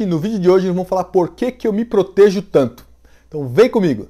No vídeo de hoje nós vamos falar por que, que eu me protejo tanto. Então vem comigo!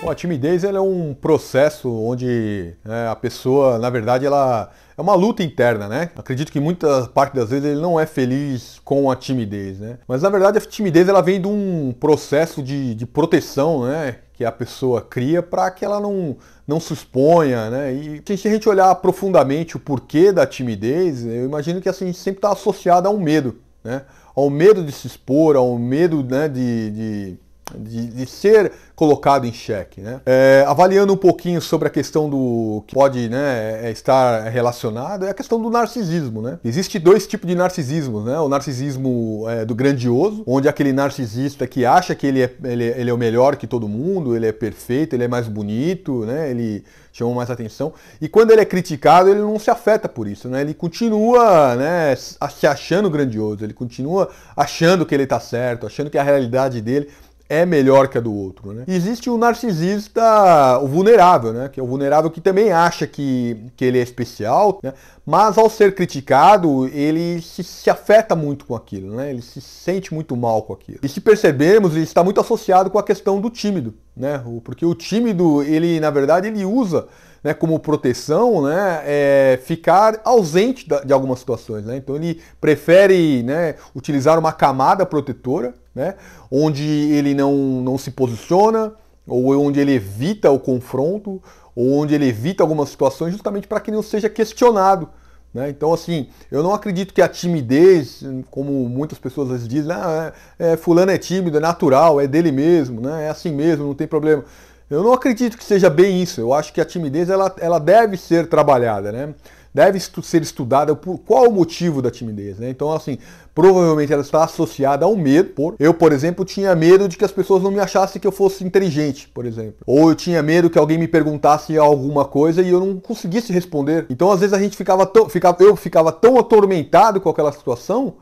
Bom, a timidez é um processo onde né, a pessoa, na verdade, ela é uma luta interna, né? Acredito que muita parte das vezes ele não é feliz com a timidez, né? Mas na verdade a timidez ela vem de um processo de, de proteção, né? Que a pessoa cria para que ela não, não se exponha, né? E se a gente olhar profundamente o porquê da timidez, eu imagino que assim sempre está associada a um medo, né? Ao medo de se expor, ao medo né, de, de de, de, ser colocado em xeque. Né? É, avaliando um pouquinho sobre a questão do que pode né, é, estar relacionado, é a questão do narcisismo. Né? Existe dois tipos de narcisismo. Né? O narcisismo é, do grandioso, onde aquele narcisista que acha que ele é, ele, ele, é o melhor que todo mundo, ele é perfeito, ele é mais bonito, né? ele chama mais atenção. E quando ele é criticado, ele não se afeta por isso. Né? Ele continua né, se achando grandioso, ele continua achando que ele está certo, achando que a realidade dele é melhor que a do outro. Né? Existe o narcisista, o vulnerável, né? que é o vulnerável que também acha que, que ele é especial, né? mas ao ser criticado, ele se, se afeta muito com aquilo, né? ele se sente muito mal com aquilo. E se percebemos, ele está muito associado com a questão do tímido, né? porque o tímido, ele na verdade, ele usa né, como proteção, né, é ficar ausente de algumas situações. Né? Então ele prefere né, utilizar uma camada protetora, né, onde ele não, não se posiciona, ou onde ele evita o confronto, ou onde ele evita algumas situações justamente para que não seja questionado. Né? Então, assim, eu não acredito que a timidez, como muitas pessoas às vezes dizem, ah, é, é, fulano é tímido, é natural, é dele mesmo, né? é assim mesmo, não tem problema. Eu não acredito que seja bem isso. Eu acho que a timidez ela, ela deve ser trabalhada, né? Deve estu ser estudada por qual o motivo da timidez, né? Então, assim, provavelmente ela está associada ao medo. Por... Eu, por exemplo, tinha medo de que as pessoas não me achassem que eu fosse inteligente, por exemplo. Ou eu tinha medo que alguém me perguntasse alguma coisa e eu não conseguisse responder. Então, às vezes a gente ficava tão, ficava, eu ficava tão atormentado com aquela situação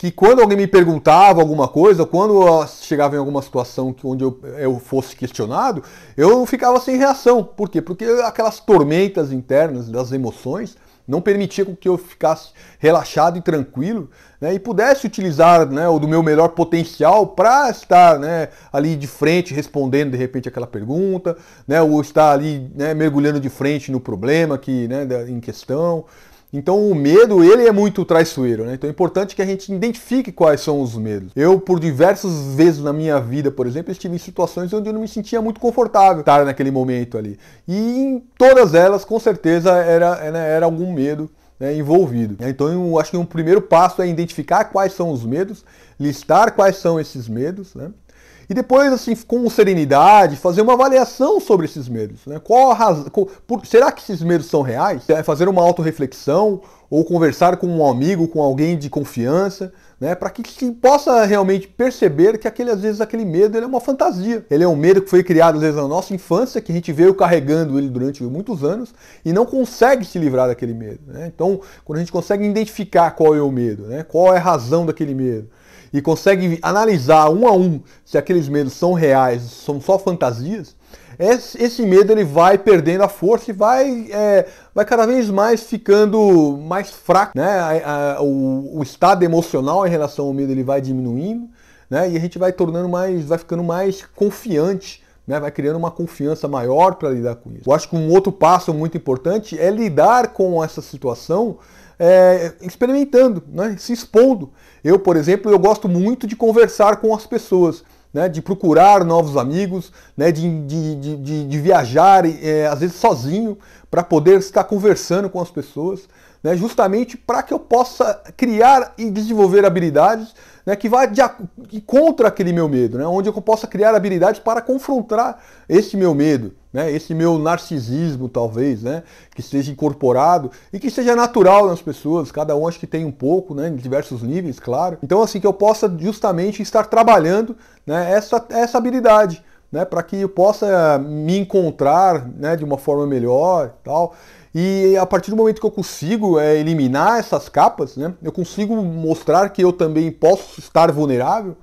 que quando alguém me perguntava alguma coisa, quando chegava em alguma situação onde eu, eu fosse questionado, eu ficava sem reação. Por quê? Porque aquelas tormentas internas das emoções não permitiam que eu ficasse relaxado e tranquilo né, e pudesse utilizar né, o do meu melhor potencial para estar né, ali de frente respondendo de repente aquela pergunta, né, ou estar ali né, mergulhando de frente no problema que, né, em questão. Então o medo, ele é muito traiçoeiro, né? Então é importante que a gente identifique quais são os medos. Eu, por diversas vezes na minha vida, por exemplo, estive em situações onde eu não me sentia muito confortável estar naquele momento ali. E em todas elas, com certeza, era, era, era algum medo né, envolvido. Então eu acho que um primeiro passo é identificar quais são os medos, listar quais são esses medos, né? E depois, assim, com serenidade, fazer uma avaliação sobre esses medos. Né? Qual a razão? Por, será que esses medos são reais? É fazer uma autorreflexão ou conversar com um amigo, com alguém de confiança, né, para que se possa realmente perceber que aquele, às vezes aquele medo é uma fantasia. Ele é um medo que foi criado às vezes na nossa infância, que a gente veio carregando ele durante muitos anos e não consegue se livrar daquele medo. Né? Então, quando a gente consegue identificar qual é o medo, né, qual é a razão daquele medo, e consegue analisar um a um se aqueles medos são reais, são só fantasias, esse medo ele vai perdendo a força e vai, é, vai cada vez mais ficando mais fraco, né? A, a, o, o, estado emocional em relação ao medo ele vai diminuindo, né? E a gente vai tornando mais, vai ficando mais confiante, né? Vai criando uma confiança maior para lidar com isso. Eu acho que um outro passo muito importante é lidar com essa situação é, experimentando, né? se expondo. Eu, por exemplo, eu gosto muito de conversar com as pessoas. Né, de procurar novos amigos, né, de, de, de, de viajar, é, às vezes sozinho, para poder estar conversando com as pessoas, né, justamente para que eu possa criar e desenvolver habilidades né, que vá de, contra aquele meu medo, né, onde eu possa criar habilidades para confrontar esse meu medo, né, esse meu narcisismo talvez, né, que esteja incorporado e que seja natural nas pessoas, cada um acho que tem um pouco, né, em diversos níveis, claro. Então assim que eu possa justamente estar trabalhando né, essa, essa habilidade, né, para que eu possa me encontrar né, de uma forma melhor, tal. E a partir do momento que eu consigo é, eliminar essas capas, né, eu consigo mostrar que eu também posso estar vulnerável,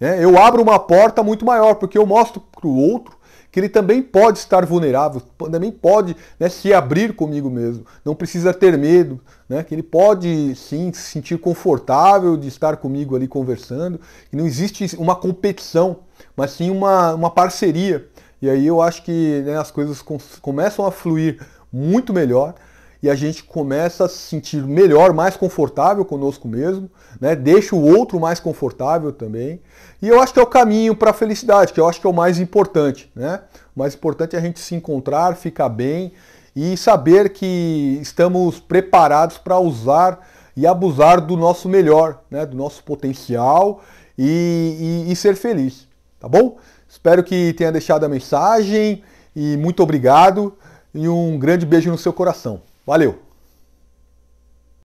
né, eu abro uma porta muito maior, porque eu mostro para o outro que ele também pode estar vulnerável, também pode né, se abrir comigo mesmo, não precisa ter medo, né, que ele pode sim se sentir confortável de estar comigo ali conversando, não existe uma competição, mas sim uma, uma parceria. E aí eu acho que né, as coisas começam a fluir muito melhor e a gente começa a se sentir melhor, mais confortável conosco mesmo, né? deixa o outro mais confortável também. E eu acho que é o caminho para a felicidade, que eu acho que é o mais importante. Né? O mais importante é a gente se encontrar, ficar bem e saber que estamos preparados para usar e abusar do nosso melhor, né? do nosso potencial e, e, e ser feliz. Tá bom? Espero que tenha deixado a mensagem e muito obrigado e um grande beijo no seu coração. Valeu!